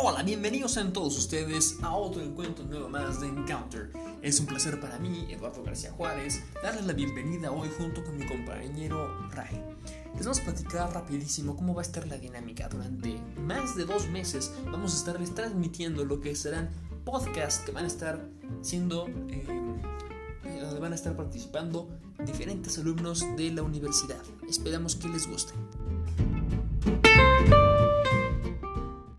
Hola, bienvenidos a todos ustedes a otro encuentro nuevo más de Encounter. Es un placer para mí, Eduardo García Juárez, darles la bienvenida hoy junto con mi compañero Ray. Les vamos a platicar rapidísimo cómo va a estar la dinámica. Durante más de dos meses vamos a estarles transmitiendo lo que serán podcasts que van a estar siendo... Eh, donde van a estar participando diferentes alumnos de la universidad. Esperamos que les guste.